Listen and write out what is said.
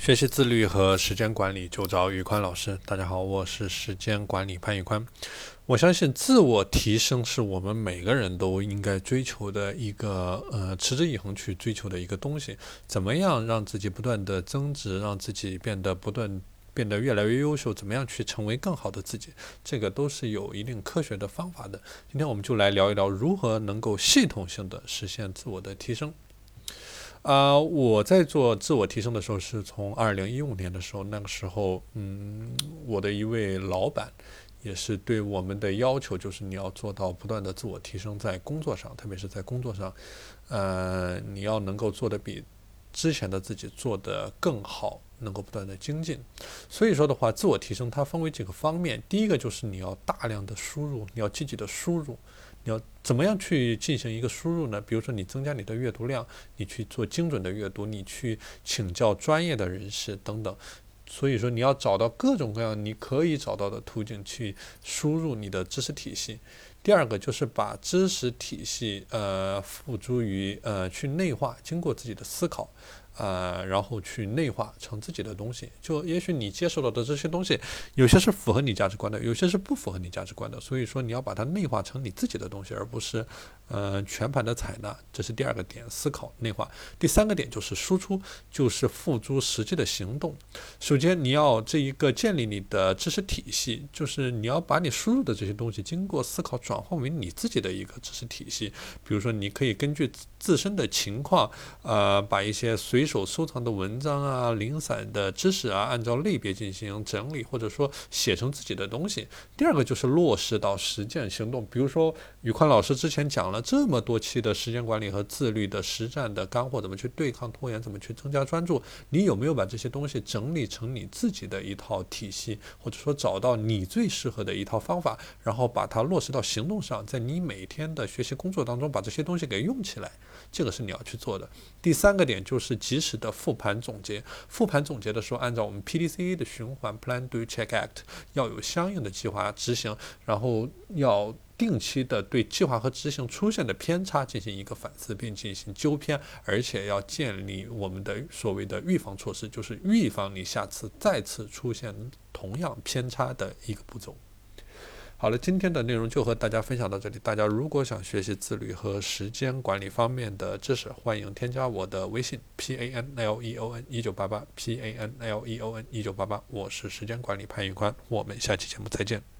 学习自律和时间管理就找宇宽老师。大家好，我是时间管理潘宇宽。我相信自我提升是我们每个人都应该追求的一个呃持之以恒去追求的一个东西。怎么样让自己不断的增值，让自己变得不断变得越来越优秀？怎么样去成为更好的自己？这个都是有一定科学的方法的。今天我们就来聊一聊如何能够系统性的实现自我的提升。啊，我在做自我提升的时候，是从二零一五年的时候，那个时候，嗯，我的一位老板，也是对我们的要求，就是你要做到不断的自我提升，在工作上，特别是在工作上，呃，你要能够做的比之前的自己做的更好，能够不断的精进。所以说的话，自我提升它分为几个方面，第一个就是你要大量的输入，你要积极的输入。你要怎么样去进行一个输入呢？比如说，你增加你的阅读量，你去做精准的阅读，你去请教专业的人士等等。所以说，你要找到各种各样你可以找到的途径去输入你的知识体系。第二个就是把知识体系呃付诸于呃去内化，经过自己的思考。呃，然后去内化成自己的东西。就也许你接受到的这些东西，有些是符合你价值观的，有些是不符合你价值观的。所以说，你要把它内化成你自己的东西，而不是呃全盘的采纳。这是第二个点，思考内化。第三个点就是输出，就是付诸实际的行动。首先，你要这一个建立你的知识体系，就是你要把你输入的这些东西，经过思考转换为你自己的一个知识体系。比如说，你可以根据自身的情况，呃，把一些随手收藏的文章啊、零散的知识啊，按照类别进行整理，或者说写成自己的东西。第二个就是落实到实践行动。比如说，宇宽老师之前讲了这么多期的时间管理和自律的实战的干货，怎么去对抗拖延，怎么去增加专注？你有没有把这些东西整理成你自己的一套体系，或者说找到你最适合的一套方法，然后把它落实到行动上，在你每天的学习工作当中把这些东西给用起来？这个是你要去做的。第三个点就是及时的复盘总结。复盘总结的时候，按照我们 PDCA 的循环 Plan Do Check Act，要有相应的计划执行，然后要定期的对计划和执行出现的偏差进行一个反思，并进行纠偏，而且要建立我们的所谓的预防措施，就是预防你下次再次出现同样偏差的一个步骤。好了，今天的内容就和大家分享到这里。大家如果想学习自律和时间管理方面的知识，欢迎添加我的微信 p a n l e o n 一九八八 p a n l e o n 一九八八，我是时间管理潘玉宽，我们下期节目再见。